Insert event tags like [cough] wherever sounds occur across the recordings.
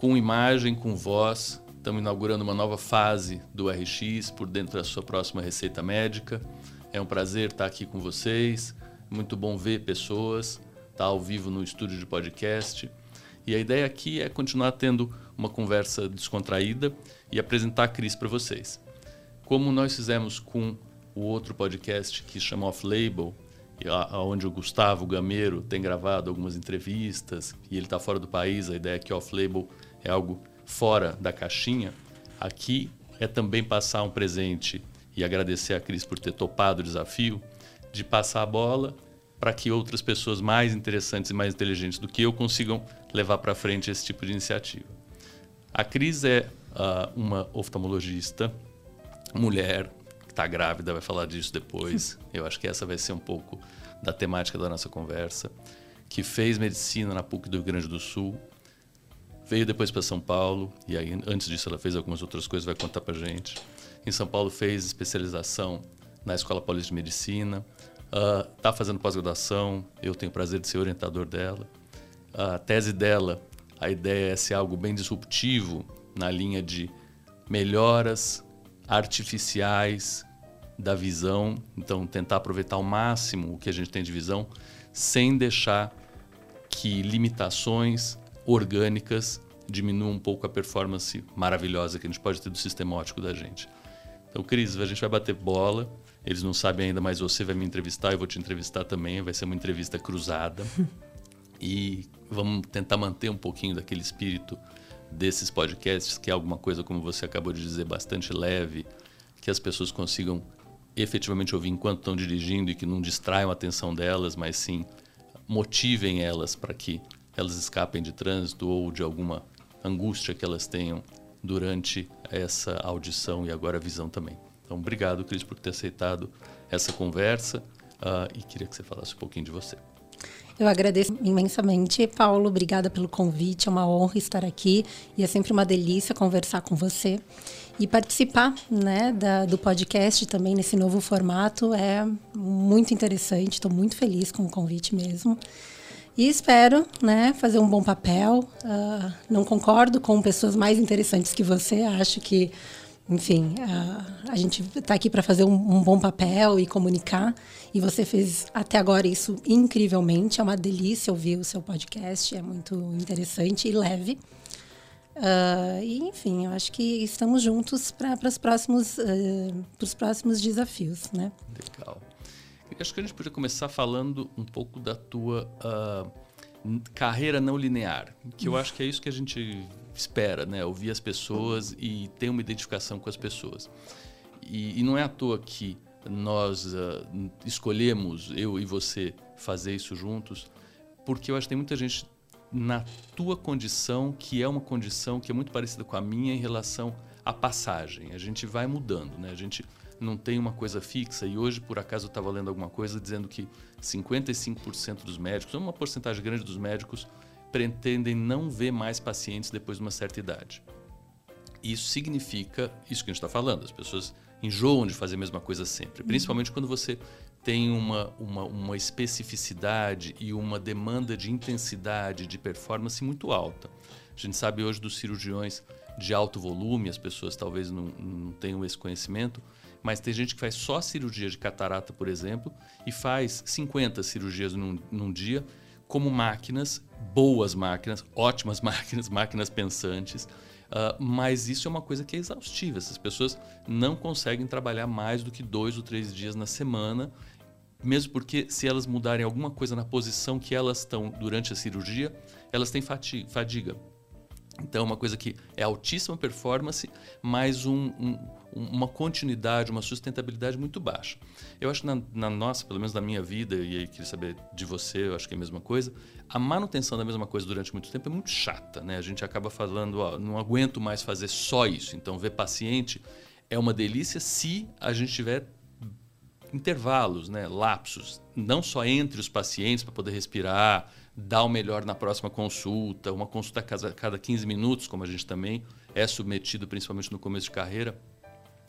Com imagem, com voz, estamos inaugurando uma nova fase do RX por dentro da sua próxima receita médica. É um prazer estar aqui com vocês, muito bom ver pessoas, estar ao vivo no estúdio de podcast. E a ideia aqui é continuar tendo uma conversa descontraída e apresentar a Cris para vocês. Como nós fizemos com o outro podcast que chama Off Label, onde o Gustavo Gameiro tem gravado algumas entrevistas e ele está fora do país, a ideia é que off-label é algo fora da caixinha. Aqui é também passar um presente e agradecer a Cris por ter topado o desafio de passar a bola para que outras pessoas mais interessantes e mais inteligentes do que eu consigam levar para frente esse tipo de iniciativa. A Cris é uh, uma oftalmologista, mulher, está grávida, vai falar disso depois. [laughs] Eu acho que essa vai ser um pouco da temática da nossa conversa. Que fez medicina na PUC do Rio Grande do Sul, veio depois para São Paulo, e aí antes disso ela fez algumas outras coisas, vai contar para gente. Em São Paulo fez especialização na Escola Paulista de Medicina, está uh, fazendo pós-graduação, eu tenho o prazer de ser orientador dela. a tese dela, a ideia é ser algo bem disruptivo na linha de melhoras artificiais da visão, então tentar aproveitar ao máximo o que a gente tem de visão, sem deixar que limitações orgânicas diminuam um pouco a performance maravilhosa que a gente pode ter do sistema óptico da gente. Então, Cris, a gente vai bater bola. Eles não sabem ainda, mas você vai me entrevistar, eu vou te entrevistar também. Vai ser uma entrevista cruzada. [laughs] e vamos tentar manter um pouquinho daquele espírito desses podcasts, que é alguma coisa, como você acabou de dizer, bastante leve, que as pessoas consigam efetivamente ouvir enquanto estão dirigindo e que não distraiam a atenção delas, mas sim motivem elas para que elas escapem de trânsito ou de alguma angústia que elas tenham durante essa audição e agora a visão também. Então, obrigado, Cris, por ter aceitado essa conversa uh, e queria que você falasse um pouquinho de você. Eu agradeço imensamente, Paulo. Obrigada pelo convite. É uma honra estar aqui e é sempre uma delícia conversar com você e participar né, da, do podcast também nesse novo formato. É muito interessante. Estou muito feliz com o convite mesmo. E espero né, fazer um bom papel. Uh, não concordo com pessoas mais interessantes que você. Acho que enfim, a, a gente está aqui para fazer um, um, bom papel e comunicar. E você fez até agora isso incrivelmente. É uma delícia ouvir o seu podcast. É muito interessante e leve. Uh, e, enfim, eu acho que estamos juntos para os próximos, uh, próximos desafios, né? Legal. Eu acho que a gente podia começar falando um pouco da tua uh, carreira não linear, que eu acho que é isso que a gente espera, né? Ouvir as pessoas e ter uma identificação com as pessoas. E, e não é à toa que nós uh, escolhemos, eu e você, fazer isso juntos, porque eu acho que tem muita gente na tua condição que é uma condição que é muito parecida com a minha em relação à passagem. A gente vai mudando, né? A gente não tem uma coisa fixa e hoje por acaso eu estava lendo alguma coisa dizendo que 55% dos médicos, uma porcentagem grande dos médicos pretendem não ver mais pacientes depois de uma certa idade. Isso significa isso que a gente está falando, as pessoas enjoam de fazer a mesma coisa sempre, principalmente quando você tem uma, uma, uma especificidade e uma demanda de intensidade, de performance muito alta. A gente sabe hoje dos cirurgiões de alto volume, as pessoas talvez não, não tenham esse conhecimento, mas tem gente que faz só cirurgia de catarata, por exemplo, e faz 50 cirurgias num, num dia como máquinas, boas máquinas, ótimas [laughs] máquinas, máquinas pensantes. Uh, mas isso é uma coisa que é exaustiva. Essas pessoas não conseguem trabalhar mais do que dois ou três dias na semana, mesmo porque se elas mudarem alguma coisa na posição que elas estão durante a cirurgia, elas têm fadiga. Então, é uma coisa que é altíssima performance, mas um, um, uma continuidade, uma sustentabilidade muito baixa. Eu acho que na, na, nossa, pelo menos na minha vida, e aí queria saber de você, eu acho que é a mesma coisa, a manutenção da mesma coisa durante muito tempo é muito chata, né? A gente acaba falando, ó, não aguento mais fazer só isso. Então, ver paciente é uma delícia se a gente tiver intervalos, né, lapsos, não só entre os pacientes para poder respirar, dar o melhor na próxima consulta, uma consulta a cada 15 minutos, como a gente também é submetido, principalmente no começo de carreira,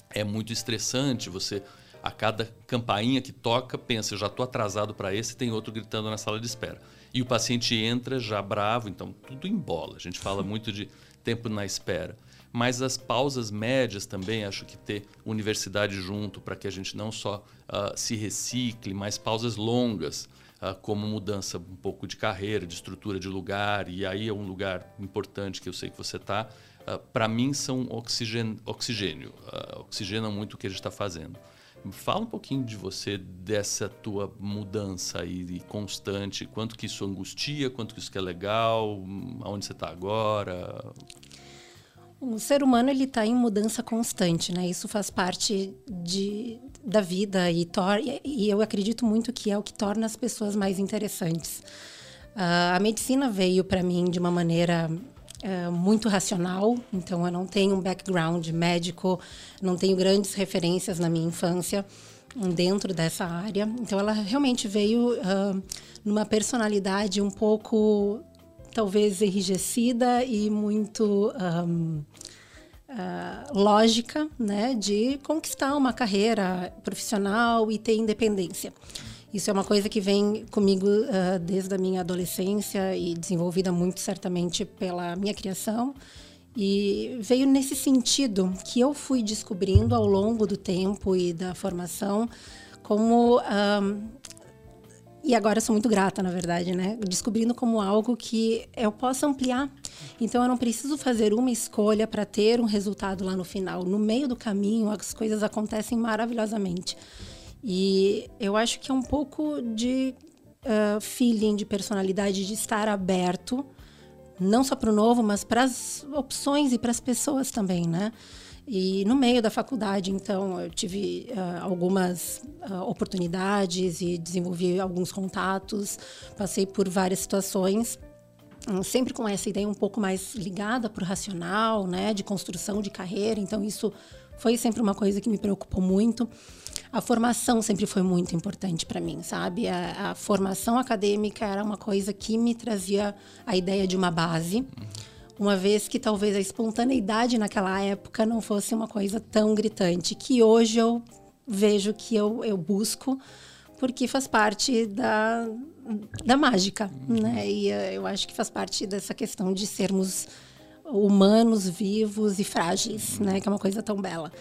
é muito estressante. Você, a cada campainha que toca, pensa, eu já estou atrasado para esse, tem outro gritando na sala de espera. E o paciente entra já bravo, então tudo embola. A gente fala muito de tempo na espera mas as pausas médias também, acho que ter universidade junto para que a gente não só uh, se recicle, mas pausas longas, uh, como mudança um pouco de carreira, de estrutura de lugar, e aí é um lugar importante que eu sei que você está, uh, para mim são oxigênio, oxigênio oxigenam muito o que a gente está fazendo. Fala um pouquinho de você, dessa tua mudança aí constante, quanto que isso angustia, quanto que isso que é legal, aonde você está agora. O ser humano ele está em mudança constante, né? Isso faz parte de, da vida e, e eu acredito muito que é o que torna as pessoas mais interessantes. Uh, a medicina veio para mim de uma maneira uh, muito racional, então eu não tenho um background médico, não tenho grandes referências na minha infância dentro dessa área. Então ela realmente veio uh, numa personalidade um pouco talvez enrijecida e muito um, uh, ah, lógica, né, de conquistar uma carreira profissional e ter independência. Isso é uma coisa que vem comigo uh, desde a minha adolescência e desenvolvida muito certamente pela minha criação. E veio nesse sentido que eu fui descobrindo ao longo do tempo e da formação como um, e agora eu sou muito grata, na verdade, né? Descobrindo como algo que eu posso ampliar. Então eu não preciso fazer uma escolha para ter um resultado lá no final. No meio do caminho, as coisas acontecem maravilhosamente. E eu acho que é um pouco de uh, feeling, de personalidade, de estar aberto, não só para o novo, mas para as opções e para as pessoas também, né? E no meio da faculdade, então, eu tive uh, algumas uh, oportunidades e desenvolvi alguns contatos, passei por várias situações, um, sempre com essa ideia um pouco mais ligada para o racional, né, de construção de carreira. Então, isso foi sempre uma coisa que me preocupou muito. A formação sempre foi muito importante para mim, sabe? A, a, formação acadêmica era uma coisa que me trazia a ideia de uma base. Uhum uma vez que talvez a espontaneidade naquela época não fosse uma coisa tão gritante, que hoje eu vejo que eu, eu busco, porque faz parte da, da mágica, né? E eh, eu acho que faz parte dessa questão de sermos humanos, vivos e frágeis, né? Que é uma coisa tão bela.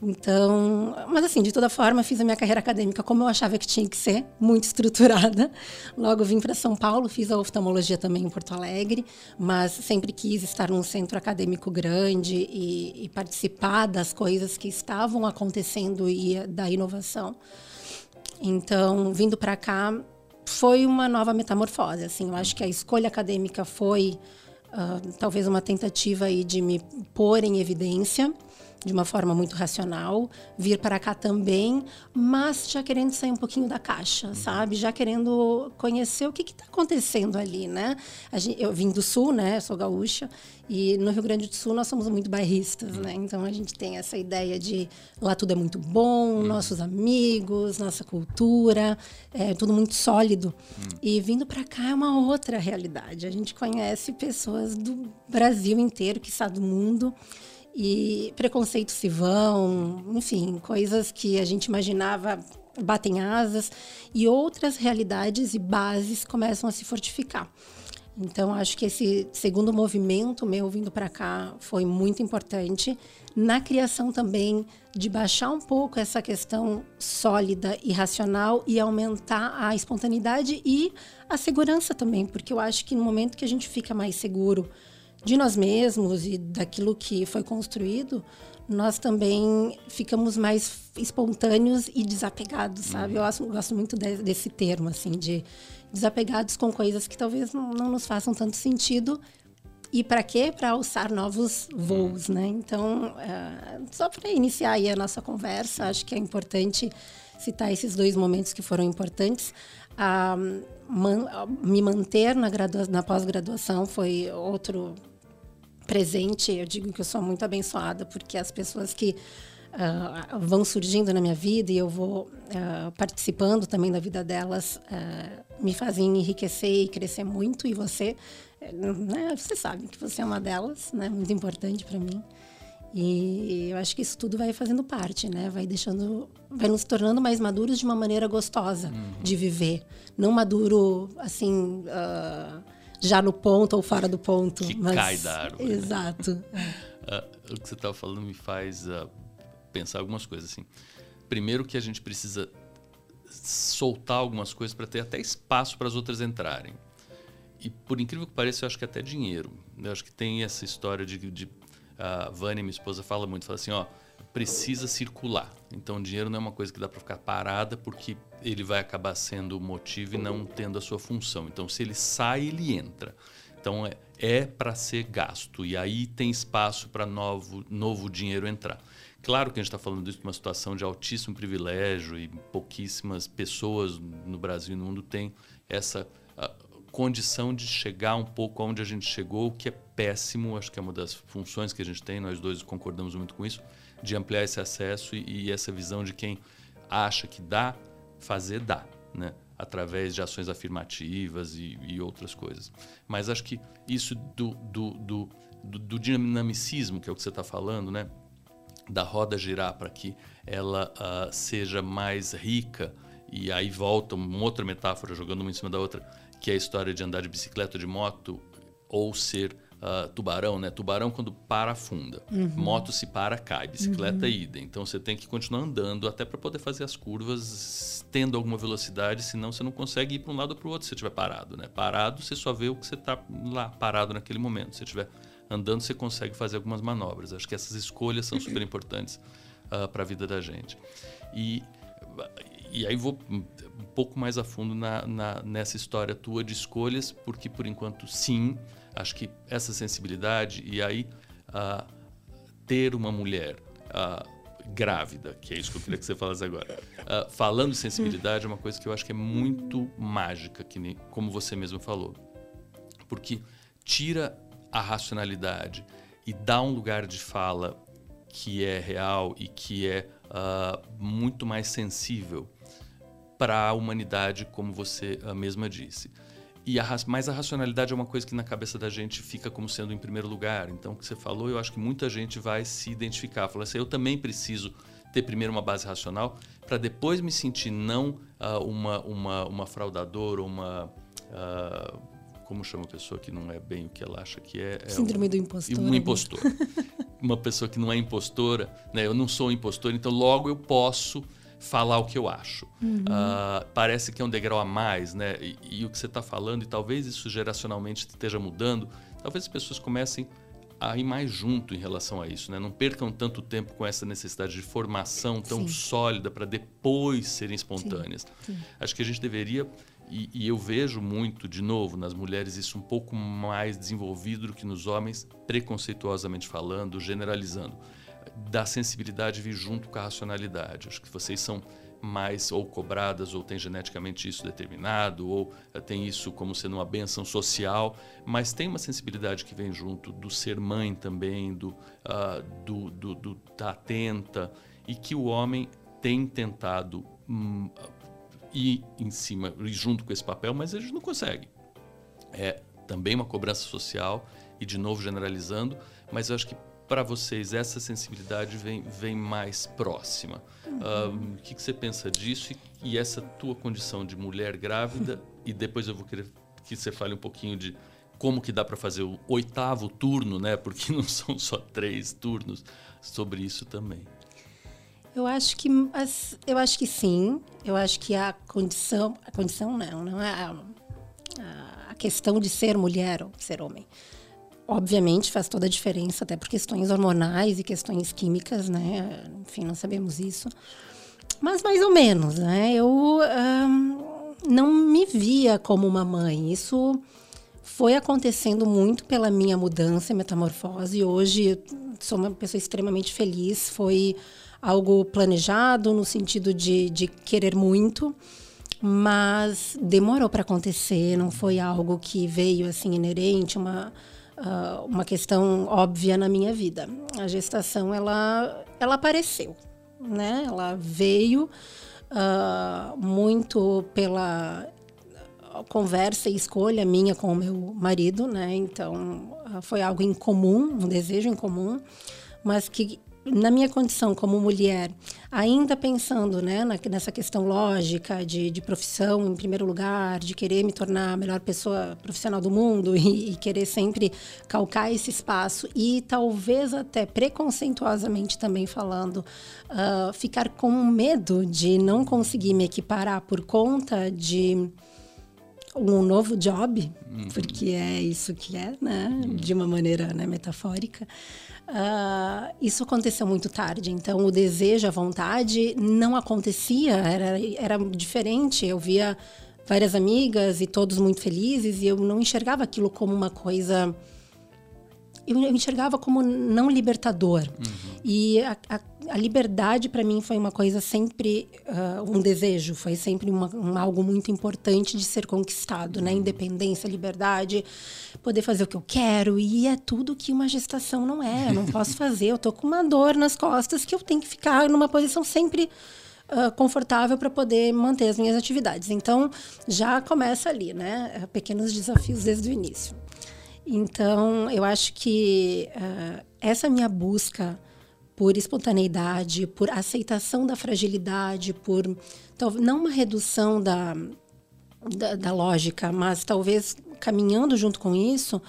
Então, mas assim, de toda forma, fiz a minha carreira acadêmica como eu achava que tinha que ser, muito [laughs] estruturada. Logo vim para São Paulo, fiz a oftalmologia também em Porto Alegre, mas sempre quis estar num centro acadêmico grande e, e participar das coisas que estavam acontecendo e da inovação. Então, vindo para cá, foi uma nova metamorfose. Assim, eu acho que a escolha acadêmica foi uh, talvez uma tentativa aí de me pôr em evidência de uma forma muito racional, vir para cá também, mas já querendo sair um pouquinho da caixa, sabe? Já querendo conhecer o que está acontecendo ali, né? Gente, eu vim do Sul, né? Eu sou gaúcha, e no Rio Grande do Sul nós somos muito bairristas, né? Então a gente tem essa ideia de lá tudo é muito bom, nossos amigos, nossa cultura, é tudo muito sólido. E vindo para cá é uma outra realidade. A gente conhece pessoas do Brasil inteiro, que está do mundo e preconceitos se vão, enfim, coisas que a gente imaginava batem asas e outras realidades e bases começam a se fortificar. Então, acho que esse segundo movimento meu vindo para cá foi muito importante na criação também de baixar um pouco essa questão sólida e racional e aumentar a espontaneidade e a segurança também, porque eu acho que no momento que a gente fica mais seguro de nós mesmos e daquilo que foi construído, nós também ficamos mais espontâneos e desapegados, sabe? Eu gosto, gosto muito de, desse termo, assim, de desapegados com coisas que talvez não, não nos façam tanto sentido e para quê? Para alçar novos voos, né? Então, uh, só para iniciar aí a nossa conversa, acho que é importante citar esses dois momentos que foram importantes. Uh, man, me manter na, na pós-graduação foi outro presente. Eu digo que eu sou muito abençoada, porque as pessoas que uh, vão surgindo na minha vida e eu vou uh, participando também da vida delas uh, me fazem enriquecer e crescer muito. E você, né, você sabe que você é uma delas, né, muito importante para mim. E eu acho que isso tudo vai fazendo parte, né? Vai deixando, vai nos tornando mais maduros de uma maneira gostosa uhum. de viver, não maduro assim. Uh, já no ponto ou fora do ponto. Que mas... cai da árvore. Né? Exato. Né? [laughs] uh, o que você estava falando me faz uh, pensar algumas coisas assim. Primeiro que a gente precisa soltar algumas coisas para ter até espaço para as outras entrarem. E por incrível que pareça, eu acho que até dinheiro. Eu acho que tem essa história de, de a Vânia, minha esposa, fala muito, fala assim, ó, precisa circular. Então, dinheiro não é uma coisa que dá para ficar parada, porque ele vai acabar sendo o motivo e não tendo a sua função. Então, se ele sai, ele entra. Então, é, é para ser gasto. E aí tem espaço para novo, novo dinheiro entrar. Claro que a gente está falando disso uma situação de altíssimo privilégio e pouquíssimas pessoas no Brasil e no mundo têm essa condição de chegar um pouco aonde a gente chegou, o que é péssimo. Acho que é uma das funções que a gente tem, nós dois concordamos muito com isso de ampliar esse acesso e, e, essa visão de quem acha que dá, fazer dá, né? através de ações afirmativas e, e outras coisas. Mas acho que isso do, do, do, do, do dinamicismo, que é o que você está falando, né? Da roda girar para que ela uh, seja mais rica, e aí volta uma outra metáfora, jogando uma em cima da outra, que é a história de andar de bicicleta de moto, ou ser uh, tubarão, né? Tubarão quando para afunda. Uhum. Moto se para cai, bicicleta uhum. ida. Então você tem que continuar andando até para poder fazer as curvas tendo alguma velocidade, senão você não consegue ir para um lado ou para o outro se você estiver parado, né? Parado você só vê o que você está lá parado naquele momento. Se você estiver andando você consegue fazer algumas manobras. Acho que essas escolhas são super importantes uh, ah, para a vida da gente. E e aí vou um pouco mais a fundo na, na, nessa história tua de escolhas, porque por enquanto sim, Acho que essa sensibilidade e aí uh, ter uma mulher uh, grávida, que é isso que eu queria que você falasse agora, uh, falando de sensibilidade é uma coisa que eu acho que é muito mágica, que nem, como você mesmo falou, porque tira a racionalidade e dá um lugar de fala que é real e que é muito mais sensível para a humanidade, como você mesma disse. E a, mas a racionalidade é uma coisa que na cabeça da gente fica como sendo em primeiro lugar. Então, o que você falou, eu acho que muita gente vai se identificar. Falar assim, eu também preciso ter primeiro uma base racional para depois me sentir não uh, uma, uma, uma fraudadora, uma... Uh, como chama a pessoa que não é bem o que ela acha que é? é Síndrome um, do impostor. Um impostor. [laughs] uma pessoa que não é impostora, né? Eu não sou um impostor, então logo eu posso falar o que eu acho. Uhum. Uh, parece que é um degrau a mais, né? E, e o que você está falando, e talvez isso geracionalmente esteja mudando, talvez as pessoas comecem a ir mais junto em relação a isso, né? Não percam tanto tempo com essa necessidade de formação tão Sim. sólida para depois serem espontâneas. Sim. Sim. Acho que a gente deveria e, e, eu vejo muito, de novo, nas mulheres isso um pouco mais desenvolvido do que nos homens, preconceituosamente falando, generalizando da sensibilidade vir junto com a racionalidade. Acho que vocês são mais ou cobradas ou têm geneticamente isso determinado ou eh, tem isso como sendo uma benção social, mas tem uma sensibilidade que vem junto do ser mãe também, do, uh, do, do, do da atenta e que o homem tem tentado um, ir em cima, ir junto com esse papel, mas eles não conseguem. É também uma cobrança social e de novo generalizando, mas eu acho que para vocês essa sensibilidade vem, vem mais próxima. Uhum. o que, que, você pensa disso e, e, essa tua condição de mulher grávida? e depois eu vou querer que você fale um pouquinho de como que dá para fazer o oitavo turno, né? Porque [laughs] não são só três turnos sobre isso também. Eu acho que eu acho que sim. Eu acho que a condição, a condição não, não é a, a questão de ser mulher ou ser homem obviamente faz toda a diferença, até por questões hormonais e questões químicas, né? Enfim, não sabemos isso. Mas mais ou menos, né? Eu não me via como uma mãe. Isso foi acontecendo muito pela minha mudança e metamorfose. Hoje sou uma pessoa extremamente feliz. Foi algo planejado no sentido de, de querer muito, mas demorou para acontecer. Não foi algo que veio assim inerente, uma uh, uma questão óbvia na minha vida. A gestação ela ela apareceu, né? Ela veio uh, muito pela conversa e escolha minha com o meu marido, né? Então uh, foi algo em comum, um desejo em comum, mas que na minha condição como mulher, ainda pensando né, nessa questão lógica de, de, profissão em primeiro lugar, de querer me tornar a melhor pessoa profissional do mundo [laughs] e, e querer sempre calcar esse espaço e talvez até preconceituosamente também falando, uh, ficar com medo de não conseguir me equiparar por conta de um novo job, uhum. porque é isso que é, né? Uhum. De uma maneira né, metafórica. Uh, isso aconteceu muito tarde, então o desejo, a vontade não acontecia, era, era diferente. Eu via várias amigas e todos muito felizes e eu não enxergava aquilo como uma coisa eu enxergava como não libertador. Uhum. E a, a, a liberdade para mim foi uma coisa sempre uh, um desejo, foi sempre uma, um, algo muito importante de ser conquistado, né? Uhum. Independência, liberdade, poder fazer o que eu quero e é tudo que uma gestação não é. Eu não [laughs] posso fazer. Eu tô com uma dor nas costas que eu tenho que ficar numa posição sempre Uh, confortável para poder manter as minhas atividades. Então, já começa ali, né? Pequenos desafios desde o início. Então, eu acho que uh, essa minha busca por espontaneidade, por aceitação da fragilidade, por não uma redução da, da, da lógica, mas talvez caminhando junto com isso,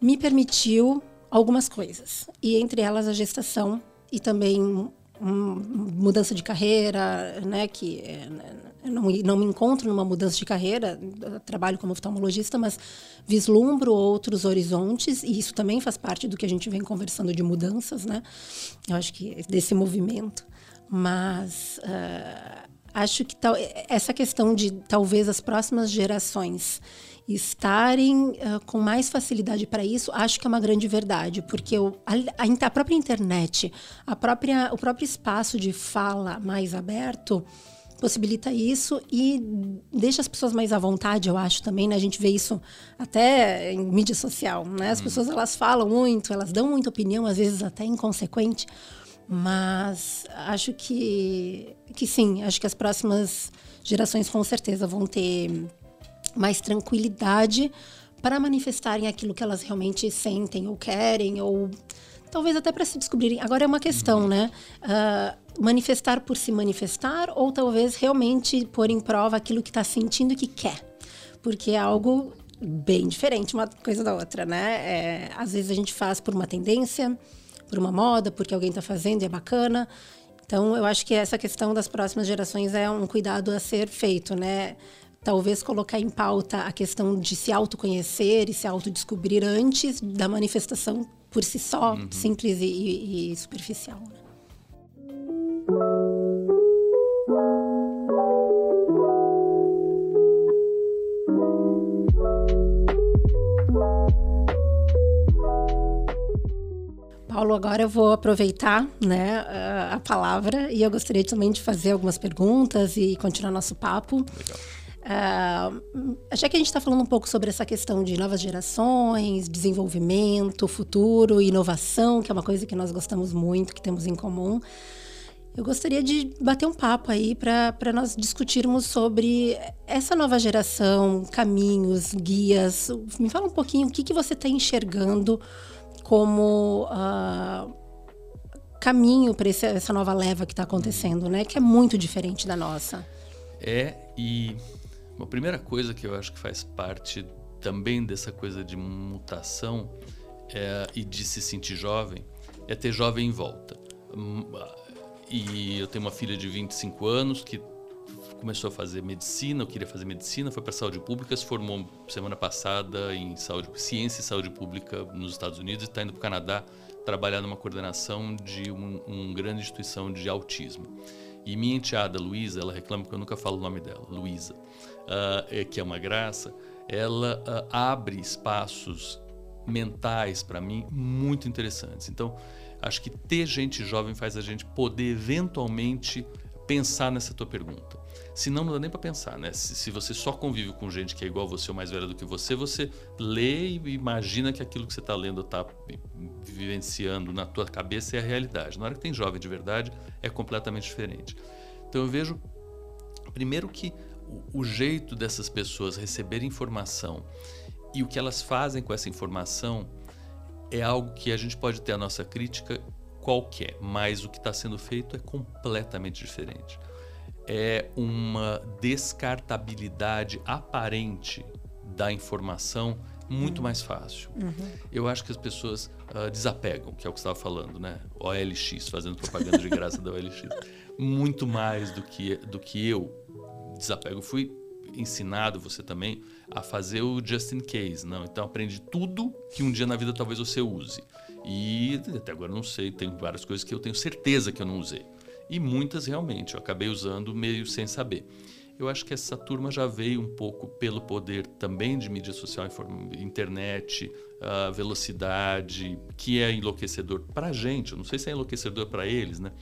me permitiu algumas coisas. E entre elas a gestação e também mudança de carreira, né, que é, não, não me encontro numa mudança de carreira, trabalho como oftalmologista, mas vislumbro outros horizontes e isso também faz parte do que a gente vem conversando de mudanças, né? Eu acho que desse movimento, mas uh, acho que tal, essa questão de talvez as próximas gerações estarem uh, com mais facilidade para isso, acho que é uma grande verdade, porque o, a, a, própria internet, a própria, o próprio espaço de fala mais aberto possibilita isso e deixa as pessoas mais à vontade, eu acho também, né? A gente vê isso até em mídia social, né? As hum. pessoas elas falam muito, elas dão muita opinião, às vezes até inconsequente, mas acho que que sim, acho que as próximas gerações com certeza vão ter mais tranquilidade para manifestarem aquilo que elas realmente sentem ou querem, ou talvez até para se descobrirem. Agora é uma questão, uhum. né? Uh, manifestar por se manifestar, ou talvez realmente pôr em prova aquilo que está sentindo e que quer. Porque é algo bem diferente uma coisa da outra, né? É, às vezes a gente faz por uma tendência, por uma moda, porque alguém está fazendo e é bacana. Então, eu acho que essa questão das próximas gerações é um cuidado a ser feito, né? talvez colocar em pauta a questão de se autoconhecer e se autodescobrir antes da manifestação por si só, uhum. simples e, e, superficial. Né? Paulo, agora eu vou aproveitar né, a palavra e eu gostaria também de fazer algumas perguntas e continuar nosso papo. Legal. Uh, já que a gente está falando um pouco sobre essa questão de novas gerações, desenvolvimento, futuro, inovação, que é uma coisa que nós gostamos muito, que temos em comum, eu gostaria de bater um papo aí para nós discutirmos sobre essa nova geração, caminhos, guias. Me fala um pouquinho o que, que você está enxergando como uh, caminho para essa nova leva que está acontecendo, né? Que é muito diferente da nossa. É, e uma primeira coisa que eu acho que faz parte também dessa coisa de mutação é, e de se sentir jovem é ter jovem em volta. Hum, e eu tenho uma filha de 25 anos que começou a fazer medicina, eu queria fazer medicina, foi para saúde pública, se formou semana passada em saúde, ciência e saúde pública nos Estados Unidos e está indo para o Canadá trabalhar numa coordenação de uma um grande instituição de autismo. E minha enteada, Luísa, ela reclama que eu nunca falo o nome dela, Luísa, uh, que é uma graça, ela uh, abre espaços mentais para mim muito interessantes. Então, acho que ter gente jovem faz a gente poder eventualmente pensar nessa tua pergunta. Se não, não dá nem para pensar, né? Se, se, você só convive com gente que é igual a você ou mais velha do que você, você lê e imagina que aquilo que você está lendo está vivenciando na tua cabeça é a realidade. Na hora que tem jovem de verdade, é completamente diferente. Então eu vejo, primeiro que o, o jeito dessas pessoas receberem informação e o que elas fazem com essa informação é algo que a gente pode ter a nossa crítica qualquer, mas o que está sendo feito é completamente diferente. É uma descartabilidade aparente da informação muito mais fácil. Uhum. Eu acho que as pessoas uh, desapegam, que é o que você estava falando, né? OLX, fazendo propaganda de graça da OLX. Muito mais do que, do que eu desapego. Fui ensinado, você também, a fazer o just in case. Não? Então aprende tudo que um dia na vida talvez você use. E até agora não sei, tem várias coisas que eu tenho certeza que eu não usei. E muitas realmente eu acabei usando meio sem saber. Eu acho que essa turma já veio um pouco pelo poder também de mídia social, internet, uh, velocidade, que é enlouquecedor para a gente. Eu não sei se é enlouquecedor para eles, né?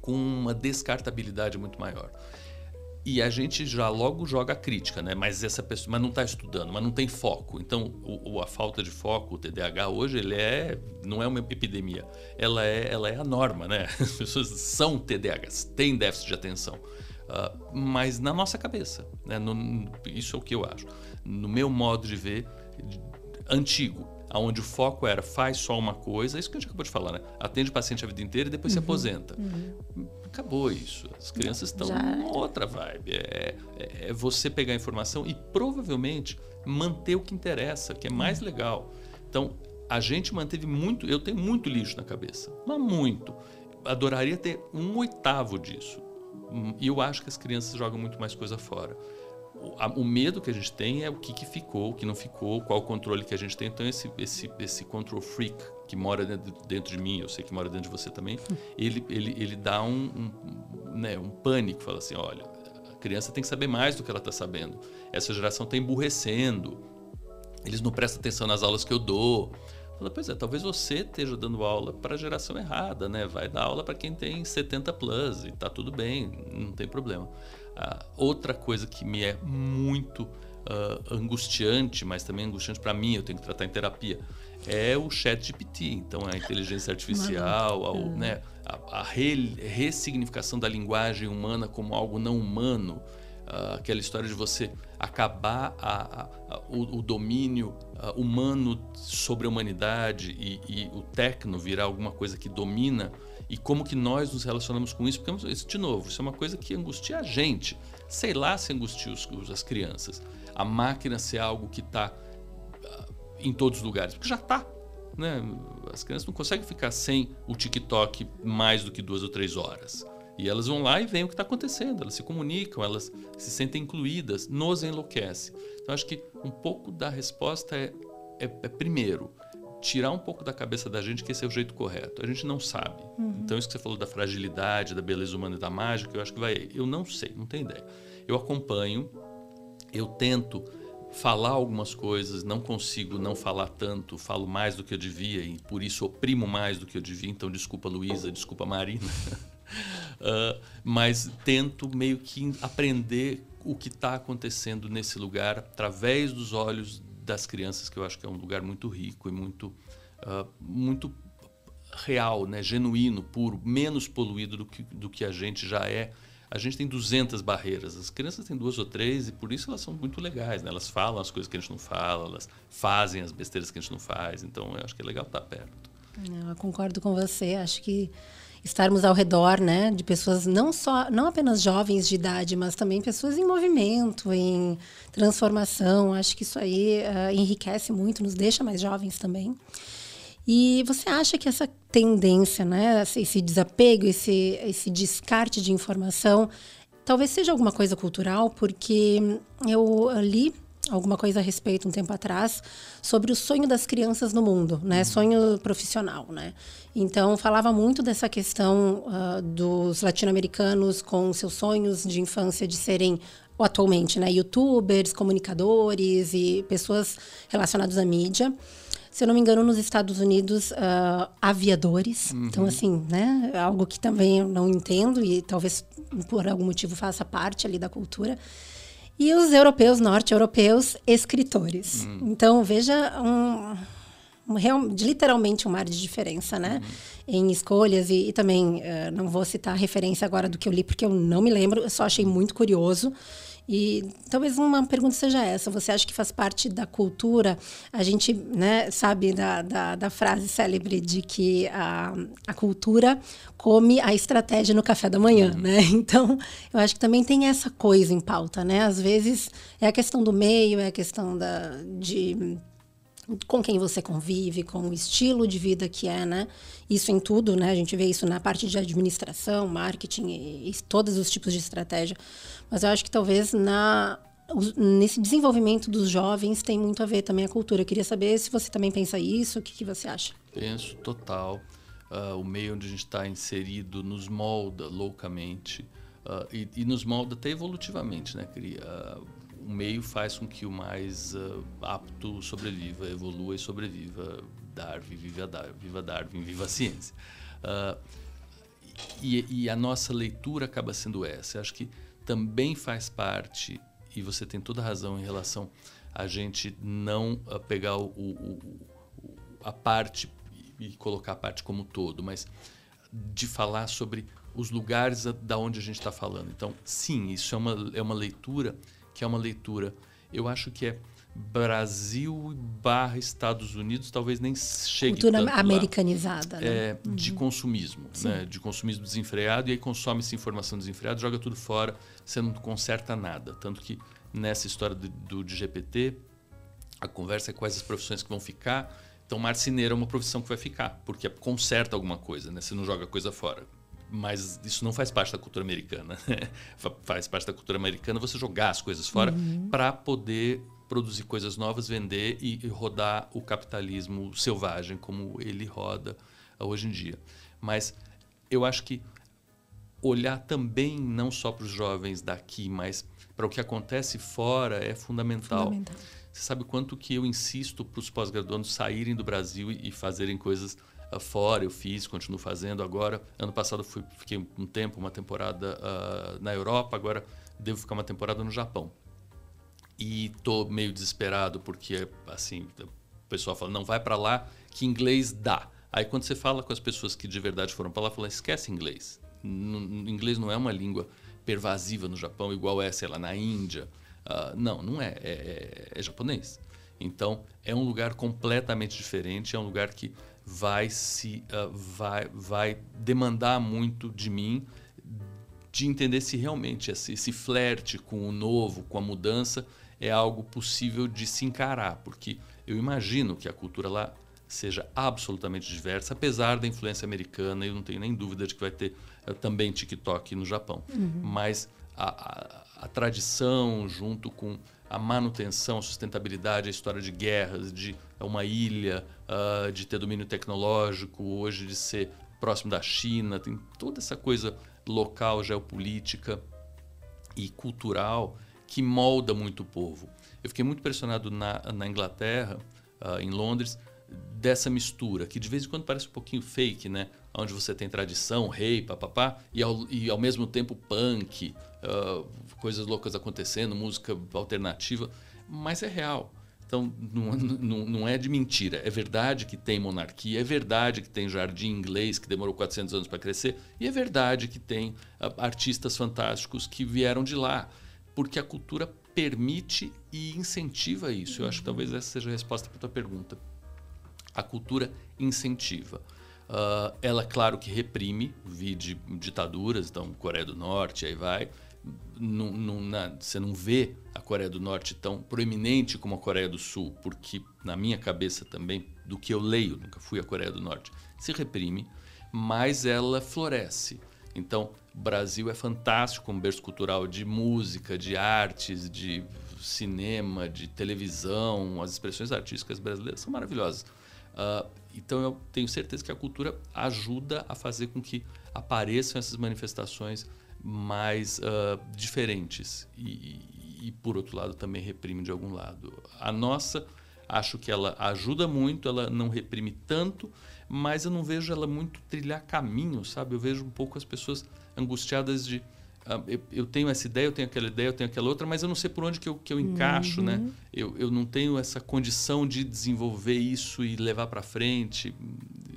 Com uma descartabilidade muito maior. E a gente já logo joga a crítica, né? Mas essa pessoa, mas não está estudando, mas não tem foco. Então, o, a falta de foco, o TDAH hoje, ele é não é uma epidemia, ela é, ela é a norma, né? [laughs] As pessoas são TDAHs, têm déficit de atenção, uh, mas na nossa cabeça, né? No, isso é o que eu acho. No meu modo de ver, antigo, onde o foco era faz só uma coisa, isso que a gente acabou de falar, né? Atende o paciente a vida inteira e depois uhum, se aposenta. Uhum. Acabou isso. As crianças estão em outra vibe. É, é, é, você pegar a informação e provavelmente manter o que interessa, que é mais uhum. legal. Então, a gente manteve muito. Eu tenho muito lixo na cabeça, mas muito. Adoraria ter um oitavo disso. E eu acho que as crianças jogam muito mais coisa fora o medo que a gente tem é o que, que ficou, o que não ficou, qual o controle que a gente tem. Então, esse, esse, esse control freak que mora dentro, de mim, eu sei que mora dentro de você também, [laughs] ele, ele, ele dá um, um, né, um pânico, fala assim, olha, a criança tem que saber mais do que ela está sabendo. Essa geração está emburrecendo, eles não prestam atenção nas aulas que eu dou. Fala, pois é, talvez você esteja dando aula para a geração errada, né? Vai dar aula para quem tem 70 plus e tá tudo bem, não tem problema. Uh, outra coisa que me é muito uh, angustiante, mas também angustiante para mim, eu tenho que tratar em terapia, é o chat GPT. Então, a inteligência artificial, a, né, a, a re, ressignificação da linguagem humana como algo não humano, uh, aquela história de você acabar a, a, o, o, domínio humano sobre a humanidade e, e o tecno virar alguma coisa que domina e como que nós nos relacionamos com isso, porque, de novo, isso é uma coisa que angustia a gente. Sei lá se angustia os, as crianças. A máquina ser algo que está ah, em todos os lugares, porque já está. Né? As crianças não conseguem ficar sem o TikTok mais do que duas ou três horas. E elas vão lá e veem o que está acontecendo, elas se comunicam, elas se sentem incluídas, nos enlouquece. Então, acho que um pouco da resposta é, é, é primeiro, tirar um pouco da cabeça da gente que esse é o jeito correto. A gente não sabe. Uhum. Então, isso que você falou da fragilidade, da beleza humana e da mágica, eu acho que vai. Eu não sei, não tenho ideia. Eu acompanho, eu tento falar algumas coisas, não consigo não falar tanto, falo mais do que eu devia e por isso oprimo mais do que eu devia. Então, desculpa, Luísa, desculpa, Marina. uh, [laughs] mas tento meio que aprender o que está acontecendo nesse lugar através dos olhos das crianças, que eu acho que é um lugar muito rico e muito, uh, muito real, né? genuíno, puro, menos poluído do que, do que a gente já é. A gente tem 200 barreiras, as crianças têm duas ou três e por isso elas são muito legais. Né? Elas falam as coisas que a gente não fala, elas fazem as besteiras que a gente não faz. Então eu acho que é legal estar perto. Eu concordo com você. Acho que estarmos ao redor, né, de pessoas não só, não apenas jovens de idade, mas também pessoas em movimento, em transformação. Acho que isso aí uh, enriquece muito, nos deixa mais jovens também. E você acha que essa tendência, né, esse desapego, esse, esse descarte de informação, talvez seja alguma coisa cultural? Porque eu li alguma coisa a respeito um tempo atrás sobre o sonho das crianças no mundo, né? Uhum. Sonho profissional, né? Então falava muito dessa questão uh, dos latino-americanos com seus sonhos de infância de serem atualmente, né? YouTubers, comunicadores e pessoas relacionadas à mídia se eu não me engano, nos Estados Unidos, uh, aviadores. Uhum. Então, assim, né? É algo que também eu não entendo e talvez por algum motivo faça parte ali da cultura. E os europeus, norte-europeus, escritores. Uhum. Então, veja um, um real, literalmente um mar de diferença, né? Uhum. Em escolhas e, e também, uh, não vou citar a referência agora do que eu li, porque eu não me lembro, eu só achei muito curioso. E talvez uma pergunta seja essa: você acha que faz parte da cultura? A gente né, sabe da, da, da frase célebre de que a, a cultura come a estratégia no café da manhã, uhum. né? [laughs] Então, eu acho que também tem essa coisa em pauta, né? Às vezes é a questão do meio, é a questão da, de com quem você convive, com o estilo de vida que é, né? Isso em tudo, né? A gente vê isso na parte de administração, marketing e, e todos os tipos de estratégia. Mas eu acho que talvez na nesse desenvolvimento dos jovens tem muito a ver também a cultura. Eu queria saber se você também pensa isso, o que, que você acha? Penso total. Uh, o meio onde a gente está inserido nos molda loucamente uh, e, e, nos molda até evolutivamente, né? Uh, o meio faz com que o mais apto sobreviva, evolua e sobreviva. Darwin, viva Darwin, viva Darwin, viva a ciência. E, e, a nossa leitura acaba sendo essa. Eu acho que também faz parte, e você tem toda a razão em relação a gente não uh, pegar o, o, o, a parte e colocar a parte como todo, mas de falar sobre os lugares da onde a gente está falando. Então, sim, isso é uma, é uma leitura que é uma leitura, eu acho que é Brasil barra Estados Unidos talvez nem chegue cultura tanto americanizada lá. né? é, uhum. de consumismo né? de consumismo desenfreado e aí consome essa informação desenfreada joga tudo fora você não conserta nada tanto que nessa história do, do de GPT a conversa é quais as profissões que vão ficar então marceneiro é uma profissão que vai ficar porque conserta alguma coisa né você não joga coisa fora mas isso não faz parte da cultura americana. [laughs] faz parte da cultura americana você jogar as coisas fora uhum. para poder produzir coisas novas, vender e, e rodar o capitalismo selvagem como ele roda uh, hoje em dia. Mas eu acho que olhar também não só para os jovens daqui, mas para o que acontece fora é fundamental. fundamental. Você sabe quanto que eu insisto para os pós-graduandos saírem do Brasil e, e fazerem coisas fora. Eu fiz, continuo fazendo. Agora, ano passado fui, fiquei um tempo, uma temporada uh, na Europa. Agora devo ficar uma temporada no Japão e tô meio desesperado porque assim o pessoal fala não vai para lá que inglês dá aí quando você fala com as pessoas que de verdade foram para lá fala esquece inglês inglês não é uma língua pervasiva no Japão igual é sei lá na Índia uh, não não é. é, é é japonês então é um lugar completamente diferente é um lugar que vai se uh, vai vai demandar muito de mim de entender se realmente esse, esse flerte com o novo com a mudança é algo possível de se encarar, porque eu imagino que a cultura lá seja absolutamente diversa, apesar da influência americana, eu não tenho nem dúvida de que vai ter uh, também TikTok no Japão. Uhum. Mas a, a, a, tradição, junto com a manutenção, a sustentabilidade, a história de guerras, de uma ilha, uh, de ter domínio tecnológico, hoje de ser próximo da China, tem toda essa coisa local, geopolítica e cultural que molda muito o povo. Eu fiquei muito impressionado na, na Inglaterra, uh, em Londres, dessa mistura, que de vez em quando parece um pouquinho fake, né? Onde você tem tradição, rei, papapá, e ao, e ao mesmo tempo punk, uh, coisas loucas acontecendo, música alternativa, mas é real. Então, não, [laughs] não, não, é de mentira. É verdade que tem monarquia, é verdade que tem jardim inglês que demorou 400 anos para crescer, e é verdade que tem uh, artistas fantásticos que vieram de lá porque a cultura permite e incentiva isso. Eu acho que talvez essa seja a resposta para a tua pergunta. A cultura incentiva. Uh, ela, claro que reprime, vi de ditaduras, então Coreia do Norte, aí vai. Não, não, na, você não vê a Coreia do Norte tão proeminente como a Coreia do Sul, porque na minha cabeça também, do que eu leio, nunca fui à Coreia do Norte, se reprime, mas ela floresce. Então, Brasil é fantástico como berço cultural de música, de artes, de cinema, de televisão, as expressões artísticas brasileiras são maravilhosas. Uh, então eu tenho certeza que a cultura ajuda a fazer com que apareçam essas manifestações mais uh, diferentes e, e, e, por outro lado também reprime de algum lado. A nossa acho que ela ajuda muito, ela não reprime tanto, mas eu não vejo ela muito trilhar caminho, sabe? Eu vejo um pouco as pessoas angustiadas de eu, eu, tenho essa ideia, eu tenho aquela ideia, eu tenho aquela outra, mas eu não sei por onde que eu, que eu encaixo, né? uhum. né? Eu, eu não tenho essa condição de desenvolver isso e levar para frente.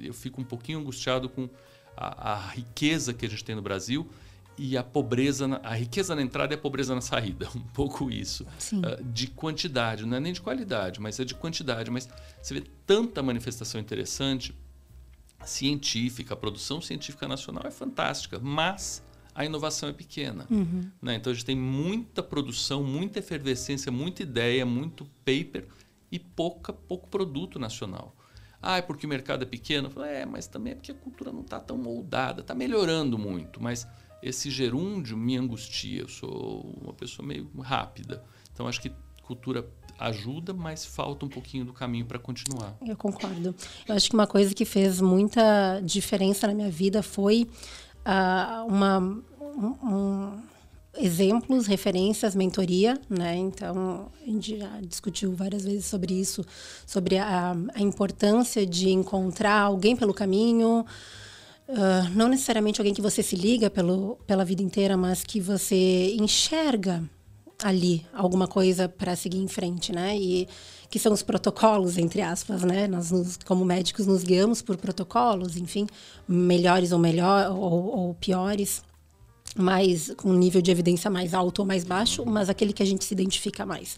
Eu fico um pouquinho angustiado com a, a, riqueza que a gente tem no Brasil e a pobreza, na, a riqueza na entrada e a pobreza na saída, [laughs] um pouco isso. Uh, de quantidade, não é nem de qualidade, mas é de quantidade. Mas você vê tanta manifestação interessante, científica, a produção científica nacional é fantástica, mas a inovação é pequena. Uhum. Né? Então a gente tem muita produção, muita efervescência, muita ideia, muito paper e pouca, pouco produto nacional. Ah, é porque o mercado é pequeno? Falo, é, mas também é porque a cultura não está tão moldada, está melhorando muito, mas esse gerúndio me angustia. Eu sou uma pessoa meio rápida. Então acho que cultura ajuda, mas falta um pouquinho do caminho para continuar. Eu concordo. Eu acho que uma coisa que fez muita diferença na minha vida foi uh, uma, um, exemplos, referências, mentoria, né? Então, a gente já discutiu várias vezes sobre isso, sobre a, a importância de encontrar alguém pelo caminho, uh, não necessariamente alguém que você se liga pelo, pela vida inteira, mas que você enxerga ali alguma coisa para seguir em frente, né? E que são os protocolos, entre aspas, né? Nós, nos, como médicos, nos guiamos por protocolos, enfim, melhores ou, melhor, ou, ou piores, mais com um nível de evidência mais alto ou mais baixo, mas aquele que a gente se identifica mais.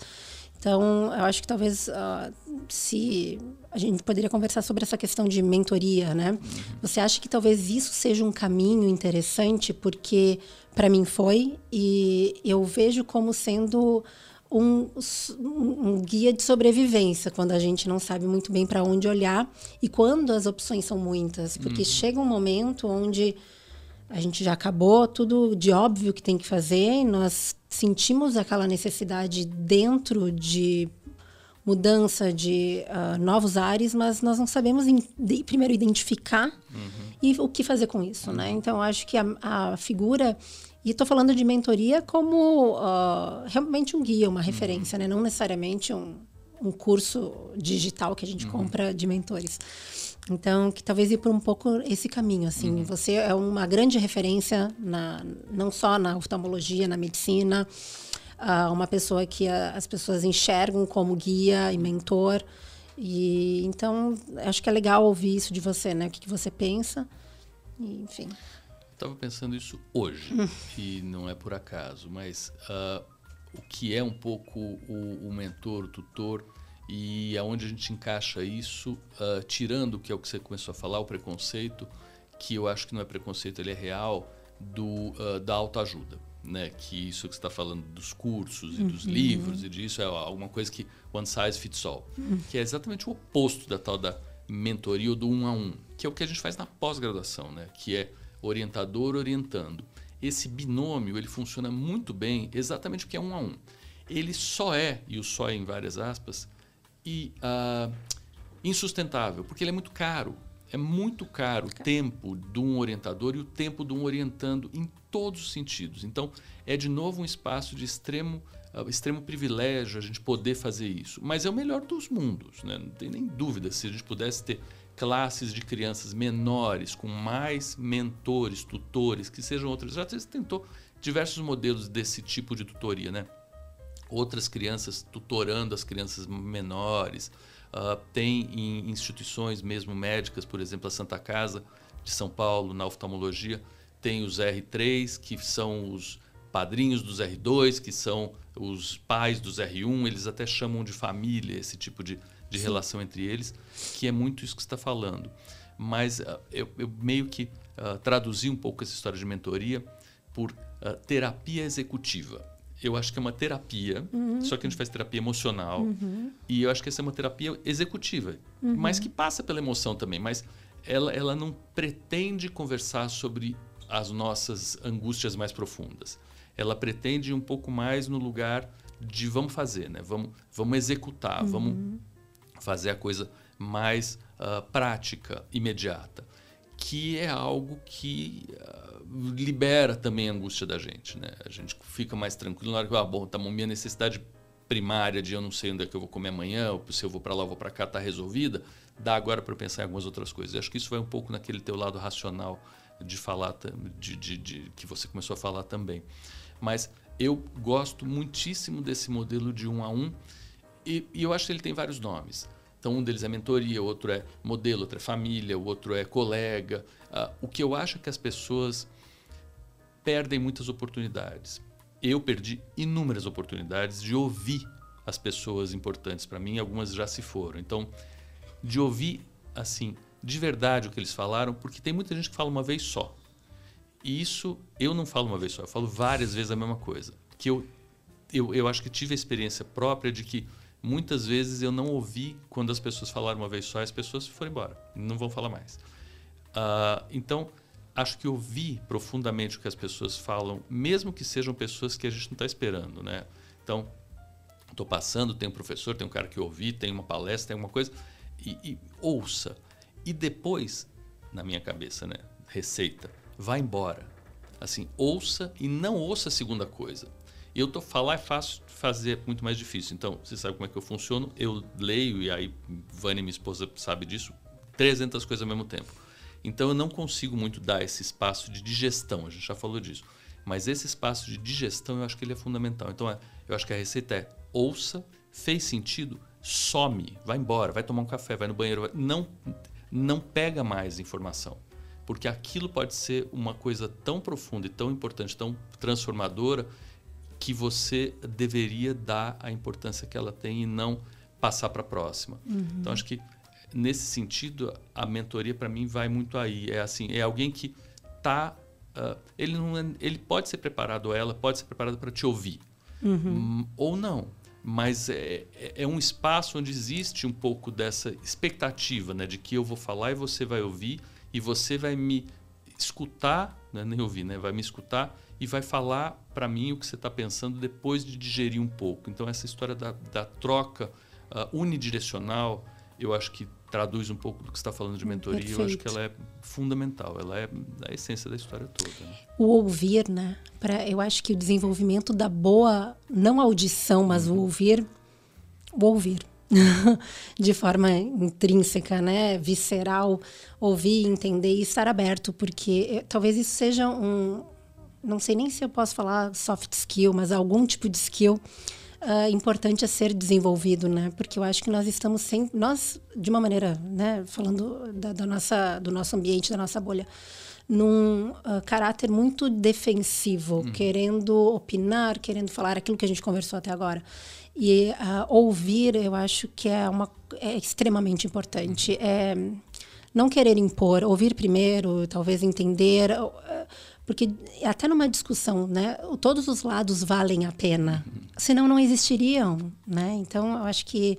Então, eu acho que talvez uh, se a gente poderia conversar sobre essa questão de mentoria, né? Você acha que talvez isso seja um caminho interessante porque para mim foi e eu vejo como sendo um, um, guia de sobrevivência quando a gente não sabe muito bem para onde olhar e quando as opções são muitas, porque uhum. chega um momento onde a gente já acabou tudo de óbvio que tem que fazer, nós sentimos aquela necessidade dentro de mudança de uh, novos ares, mas nós não sabemos in, de, primeiro identificar uhum. e o que fazer com isso, né? Então acho que a, a figura e estou falando de mentoria como uh, realmente um guia, uma referência, uhum. né? Não necessariamente um, um curso digital que a gente uhum. compra de mentores. Então, que talvez ir por um pouco esse caminho, assim. Uhum. Você é uma grande referência, na, não só na oftalmologia, na medicina, uh, uma pessoa que a, as pessoas enxergam como guia e mentor. E então, acho que é legal ouvir isso de você, né? O que, que você pensa. E, enfim estava pensando isso hoje, e não é por acaso, mas uh, o que é um pouco o, o, mentor, o tutor, e aonde a gente encaixa isso, uh, tirando o que é o que você começou a falar, o preconceito, que eu acho que não é preconceito, ele é real, do, uh, da autoajuda. Né, que isso que você está falando dos cursos e uhum. dos livros e disso é alguma coisa que one size fits all, uhum. que é exatamente o oposto da tal da mentoria ou do um a um, que é o que a gente faz na pós-graduação, né, que é orientador orientando. Esse binômio ele funciona muito bem exatamente porque é um a um. Ele só é, e o só é em várias aspas, e, uh, insustentável, porque ele é muito caro. É muito caro o tempo de um orientador e o tempo de um orientando em todos os sentidos. Então, é de novo um espaço de extremo, uh, extremo privilégio a gente poder fazer isso. Mas é o melhor dos mundos, né? não tem nem dúvida. Se a gente pudesse ter classes de crianças menores, com mais mentores, tutores, que sejam outros. Já tentou diversos modelos desse tipo de tutoria, né? Outras crianças tutorando as crianças menores. Uh, tem em instituições mesmo médicas, por exemplo, a Santa Casa de São Paulo, na oftalmologia, tem os R3, que são os padrinhos dos R2, que são os pais dos R1, eles até chamam de família esse tipo de, de relação entre eles, que é muito isso que você está falando. Mas uh, eu, eu, meio que uh, traduzi um pouco essa história de mentoria por terapia executiva. Eu acho que é uma terapia, uhum. só que a gente faz terapia emocional. Uhum. E eu acho que essa é uma terapia executiva, uhum. mas que passa pela emoção também. Mas ela, ela não pretende conversar sobre as nossas angústias mais profundas. Ela pretende um pouco mais no lugar de vamos fazer, né? Vamos, vamos executar, uhum. vamos fazer a coisa mais uh, prática, imediata, que é algo que uh, libera também a angústia da gente, né? A gente fica mais tranquilo na hora que, ah, bom, tá, minha necessidade primária de eu não sei onde é que eu vou comer amanhã, ou se eu vou para lá ou vou para cá, está resolvida, dá agora para pensar em algumas outras coisas. Eu acho que isso vai um pouco naquele teu lado racional de falar, de, de, de, que você começou a falar também. Mas eu gosto muitíssimo desse modelo de um a um e, e eu acho que ele tem vários nomes. Então, um deles é mentoria, o outro é modelo, outro é família, o outro é colega. Uh, o que eu acho é que as pessoas perdem muitas oportunidades. Eu perdi inúmeras oportunidades de ouvir as pessoas importantes para mim, algumas já se foram. Então, de ouvir assim, de verdade o que eles falaram, porque tem muita gente que fala uma vez só. E isso eu não falo uma vez só, eu falo várias vezes a mesma coisa. Que eu, eu, eu acho que tive a experiência própria de que muitas vezes eu não ouvi quando as pessoas falaram uma vez só, as pessoas foram embora, não vão falar mais. Uh, então, acho que ouvir profundamente o que as pessoas falam, mesmo que sejam pessoas que a gente não está esperando, né? Então, estou passando, tem um professor, tem um cara que ouvi, tem uma palestra, tem alguma coisa, e, e ouça. E depois, na minha cabeça, né? Receita vá embora. Assim, ouça e não ouça a segunda coisa. Eu tô falar é fácil, fazer é muito mais difícil. Então, você sabe como é que eu funciono? Eu leio e aí Vânia, minha esposa, sabe disso, 300 coisas ao mesmo tempo. Então, eu não consigo muito dar esse espaço de digestão. A gente já falou disso. Mas esse espaço de digestão, eu acho que ele é fundamental. Então, é, eu acho que a receita é ouça, fez sentido, some, vai embora, vai tomar um café, vai no banheiro, vai... não não pega mais informação porque aquilo pode ser uma coisa tão profunda e tão importante, tão transformadora, que você deveria dar a importância que ela tem e não passar para a próxima. Uhum. Então, acho que nesse sentido, a mentoria para mim vai muito aí. É assim, é alguém que tá, uh, ele não, é, ele pode ser preparado ou ela pode ser preparada para te ouvir, uhum. ou não. Mas é, é, é um espaço onde existe um pouco dessa expectativa, né, de que eu vou falar e você vai ouvir e você vai me escutar, né, nem ouvir, né, vai me escutar e vai falar para mim o que você está pensando depois de digerir um pouco. Então, essa história da, da troca uh, unidirecional, eu acho que traduz um pouco do que você está falando de mentoria. Perfeito. Eu acho que ela é fundamental, ela é a essência da história toda. Né? O ouvir, né? Pra, eu acho que o desenvolvimento da boa, não audição, mas uhum. o ouvir, o ouvir [laughs] de forma intrínseca, né, visceral, ouvir, entender e estar aberto, porque eh, talvez isso seja um, não sei nem se eu posso falar soft skill, mas algum tipo de skill uh, importante a ser desenvolvido, né? Porque eu acho que nós estamos sempre, nós de uma maneira, né, falando da, da nossa, do nosso ambiente, da nossa bolha, num uh, caráter muito defensivo, hum. querendo opinar, querendo falar aquilo que a gente conversou até agora. E uh, ouvir, eu acho que é, uma, é extremamente importante. É não querer impor, ouvir primeiro, talvez entender, uh, porque até numa discussão, né, todos os lados valem a pena, senão não existiriam, né? Então, eu acho que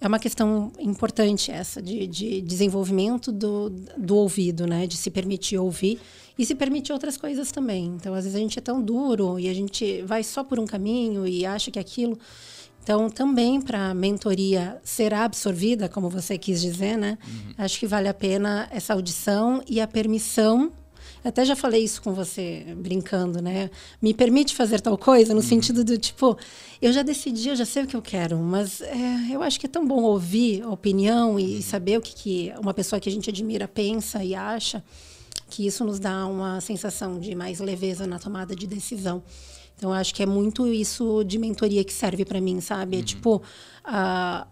é uma questão importante essa de, de desenvolvimento do, do ouvido, né, de se permitir ouvir e se permitir outras coisas também. Então, às vezes a gente é tão duro e a gente vai só por um caminho e acha que aquilo então, também para a mentoria ser absorvida, como você quis dizer, né? Uhum. Acho que vale a pena essa audição e a permissão. Até já falei isso com você, brincando, né? Me permite fazer tal coisa, no uhum. sentido do tipo, eu já decidi, eu já sei o que eu quero, mas é, eu acho que é tão bom ouvir a opinião e uhum. saber o que, que uma pessoa que a gente admira pensa e acha, que isso nos dá uma sensação de mais leveza na tomada de decisão. Então, acho que é muito isso de mentoria que serve para mim, sabe? É uhum. tipo, uh,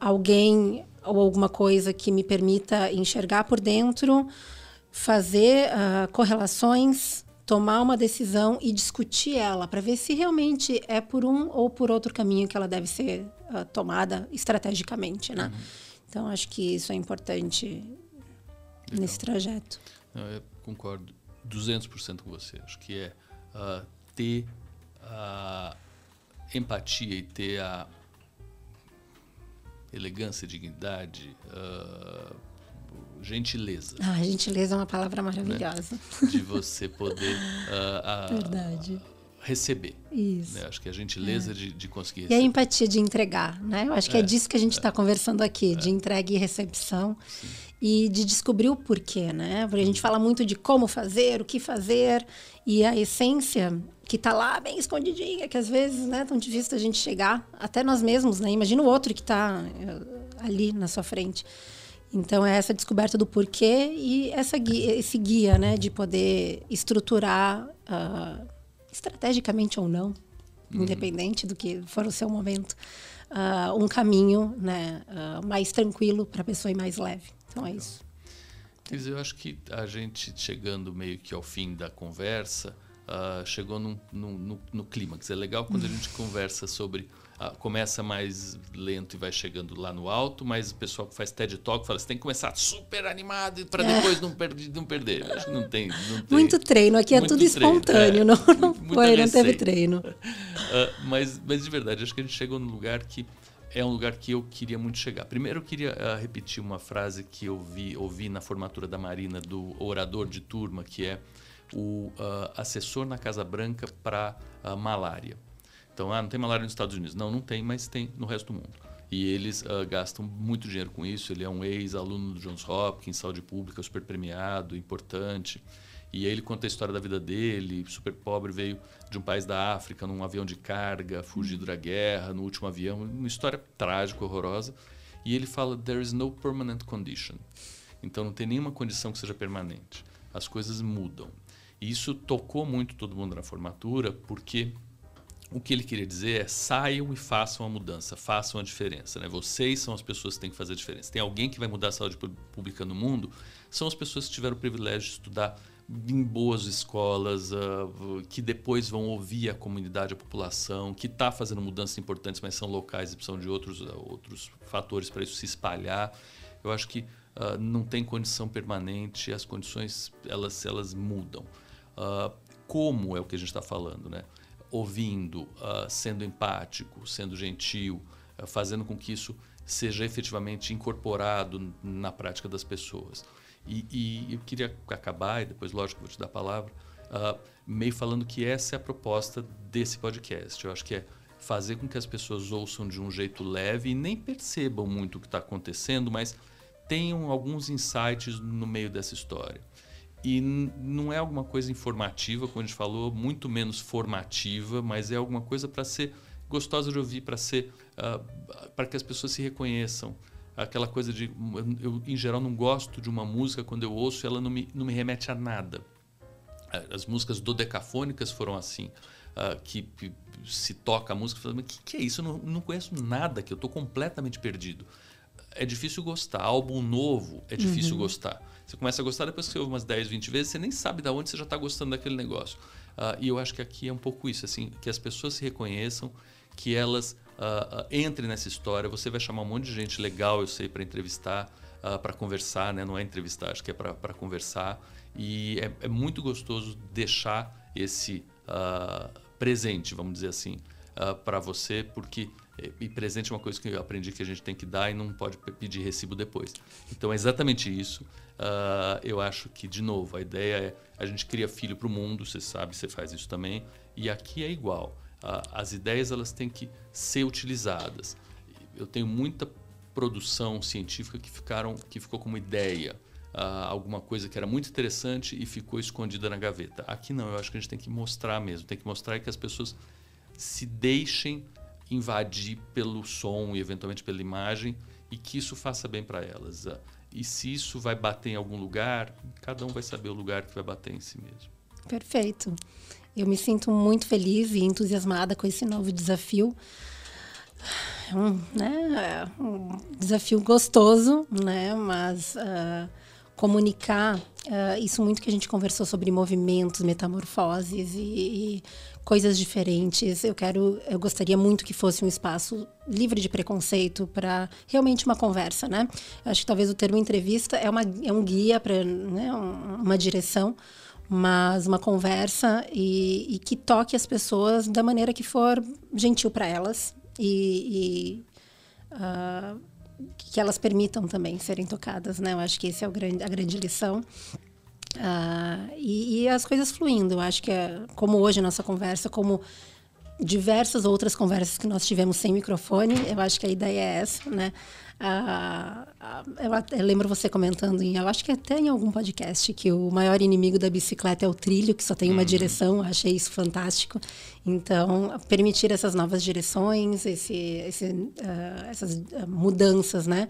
alguém ou alguma coisa que me permita enxergar por dentro, fazer uh, correlações, tomar uma decisão e discutir ela para ver se realmente é por um ou por outro caminho que ela deve ser uh, tomada estrategicamente, né? Uhum. Então, acho que isso é importante Legal. nesse trajeto. Eu concordo 200% com você. Acho que é uh, ter a empatia e ter a elegância, dignidade, uh, gentileza. Ah, gentileza é uma palavra maravilhosa. Né? De você poder uh, Verdade. receber. Isso. Né? Acho que a gentileza é. de, de conseguir receber. E a empatia de entregar, né? Eu acho que é, é disso que a gente está é. conversando aqui, de é. entrega e recepção. Sim. E de descobrir o porquê, né? Porque a gente fala muito de como fazer, o que fazer, e a essência que está lá bem escondidinha, que às vezes né, é tão difícil a gente chegar, até nós mesmos, né? Imagina o outro que está eh, ali na sua frente. Então, é essa descoberta do porquê e essa guia, esse guia né, de poder estruturar uh, estrategicamente ou não, uhum. independente do que for o seu momento, uh, um caminho né, uh, mais tranquilo para a pessoa e mais leve. Então, é isso. Quer dizer, eu acho que a gente chegando meio que ao fim da conversa, chegou no, no, no clímax. É legal quando a gente conversa sobre começa mais lento e vai chegando lá no alto, mas o pessoal que faz TED Talk fala, você tem que começar super animado para é. depois não, per não perder. Acho que não tem, não tem, Muito treino, aqui é tudo espontâneo, é, não, [laughs] não foi, não teve treino. Uh, mas, mas de verdade, acho que a gente chegou no lugar que é um lugar que eu queria muito chegar. Primeiro, eu queria uh, repetir uma frase que eu vi, ouvi na formatura da Marina, do orador de turma, que é o uh, assessor na Casa Branca para malária. Então, ah, não tem malária nos Estados Unidos. Não, não tem, mas tem no resto do mundo. E eles uh, gastam muito dinheiro com isso. Ele é um ex-aluno do Johns Hopkins, saúde pública, super premiado, importante. E aí ele conta a história da vida dele, super pobre, veio de um país da África num avião de carga, fugido da guerra, no último avião, uma história trágica, horrorosa. E ele fala: there is no permanent condition. Então não tem nenhuma condição que seja permanente. As coisas mudam. Isso tocou muito todo mundo na formatura, porque o que ele queria dizer é saiam e façam a mudança, façam a diferença. Né? Vocês são as pessoas que têm que fazer a diferença. Tem alguém que vai mudar a saúde pública no mundo? São as pessoas que tiveram o privilégio de estudar em boas escolas, uh, que depois vão ouvir a comunidade, a população, que está fazendo mudanças importantes, mas são locais e precisam de outros, uh, outros fatores para isso se espalhar. Eu acho que uh, não tem condição permanente, as condições elas, elas mudam. Como é o que a gente está falando, né? ouvindo, uh, sendo empático, sendo gentil, uh, fazendo com que isso seja efetivamente incorporado na prática das pessoas. E, e eu queria acabar, e depois, lógico, vou te dar a palavra, uh, meio falando que essa é a proposta desse podcast. Eu acho que é fazer com que as pessoas ouçam de um jeito leve e nem percebam muito o que está acontecendo, mas tenham alguns insights no meio dessa história. E não é alguma coisa informativa, como a gente falou, muito menos formativa, mas é alguma coisa para ser gostosa de ouvir, para ser uh, para que as pessoas se reconheçam. Aquela coisa de eu em geral não gosto de uma música quando eu ouço ela não me, não me remete a nada. As músicas dodecafônicas foram assim, uh, que, que, se toca a música, falando, o que, que é isso? Eu não, não conheço nada, que eu estou completamente perdido. É difícil gostar. Álbum novo é difícil uhum. gostar. Você começa a gostar, depois que você ouve umas 10, 20 vezes, você nem sabe de onde você já está gostando daquele negócio. Uh, e eu acho que aqui é um pouco isso, assim, que as pessoas se reconheçam, que elas uh, uh, entrem nessa história. Você vai chamar um monte de gente legal, eu sei, para entrevistar, para conversar, né? Não é entrevistar, acho que é para conversar. E é, é, muito gostoso deixar esse presente, vamos dizer assim, para você, porque e presente é uma coisa que eu aprendi que a gente tem que dar e não pode pedir recibo depois. Então é exatamente isso. Uh, eu acho que, de novo, a ideia é a gente cria filho para o mundo, você sabe, você faz isso também, e aqui é igual. Uh, as ideias elas têm que ser utilizadas. Eu tenho muita produção científica que, ficaram, que ficou como ideia. Uh, alguma coisa que era muito interessante e ficou escondida na gaveta. Aqui não, eu acho que a gente tem que mostrar mesmo, tem que mostrar que as pessoas se deixem invadir pelo som e eventualmente pela imagem e que isso faça bem para elas. E se isso vai bater em algum lugar, cada um vai saber o lugar que vai bater em si mesmo. Perfeito. Eu me sinto muito feliz e entusiasmada com esse novo desafio. É um, né, é um desafio gostoso, né, mas uh, comunicar uh, isso muito que a gente conversou sobre movimentos, metamorfoses e, e, coisas diferentes. Eu quero, eu gostaria muito que fosse um espaço livre de preconceito para realmente uma conversa, né? Eu acho que talvez o termo entrevista é, uma, é um guia para né, uma direção, mas uma conversa e, e, que toque as pessoas da maneira que for gentil para elas e, e uh, que elas permitam também serem tocadas, né? Eu acho que esse é o grande, a grande lição. Uh, e, e, as coisas fluindo. Eu acho que é como hoje a nossa conversa, como diversas outras conversas que nós tivemos sem microfone, eu acho que a ideia é essa, né? Uh, uh, eu, eu, lembro você comentando, em, eu acho que até em algum podcast, que o maior inimigo da bicicleta é o trilho, que só tem uma uhum. direção. Eu achei isso fantástico. Então, permitir essas novas direções, esse, esse, essas mudanças, né?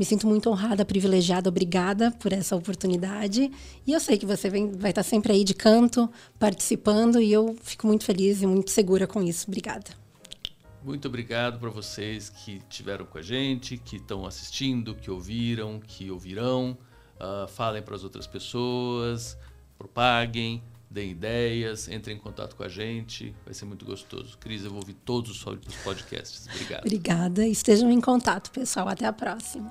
Me sinto muito honrada, privilegiada, obrigada por essa oportunidade. E eu sei que você vem, vai estar sempre aí de canto, participando, e eu fico muito feliz e muito segura com isso. Obrigada. Muito obrigado para vocês que estiveram com a gente, que estão assistindo, que ouviram, que ouvirão. Uh, falem para as outras pessoas, propaguem, deem ideias, entrem em contato com a gente. Vai ser muito gostoso. Cris, eu vou ouvir todos os podcasts. Obrigado. Obrigada. Estejam em contato, pessoal. Até a próxima.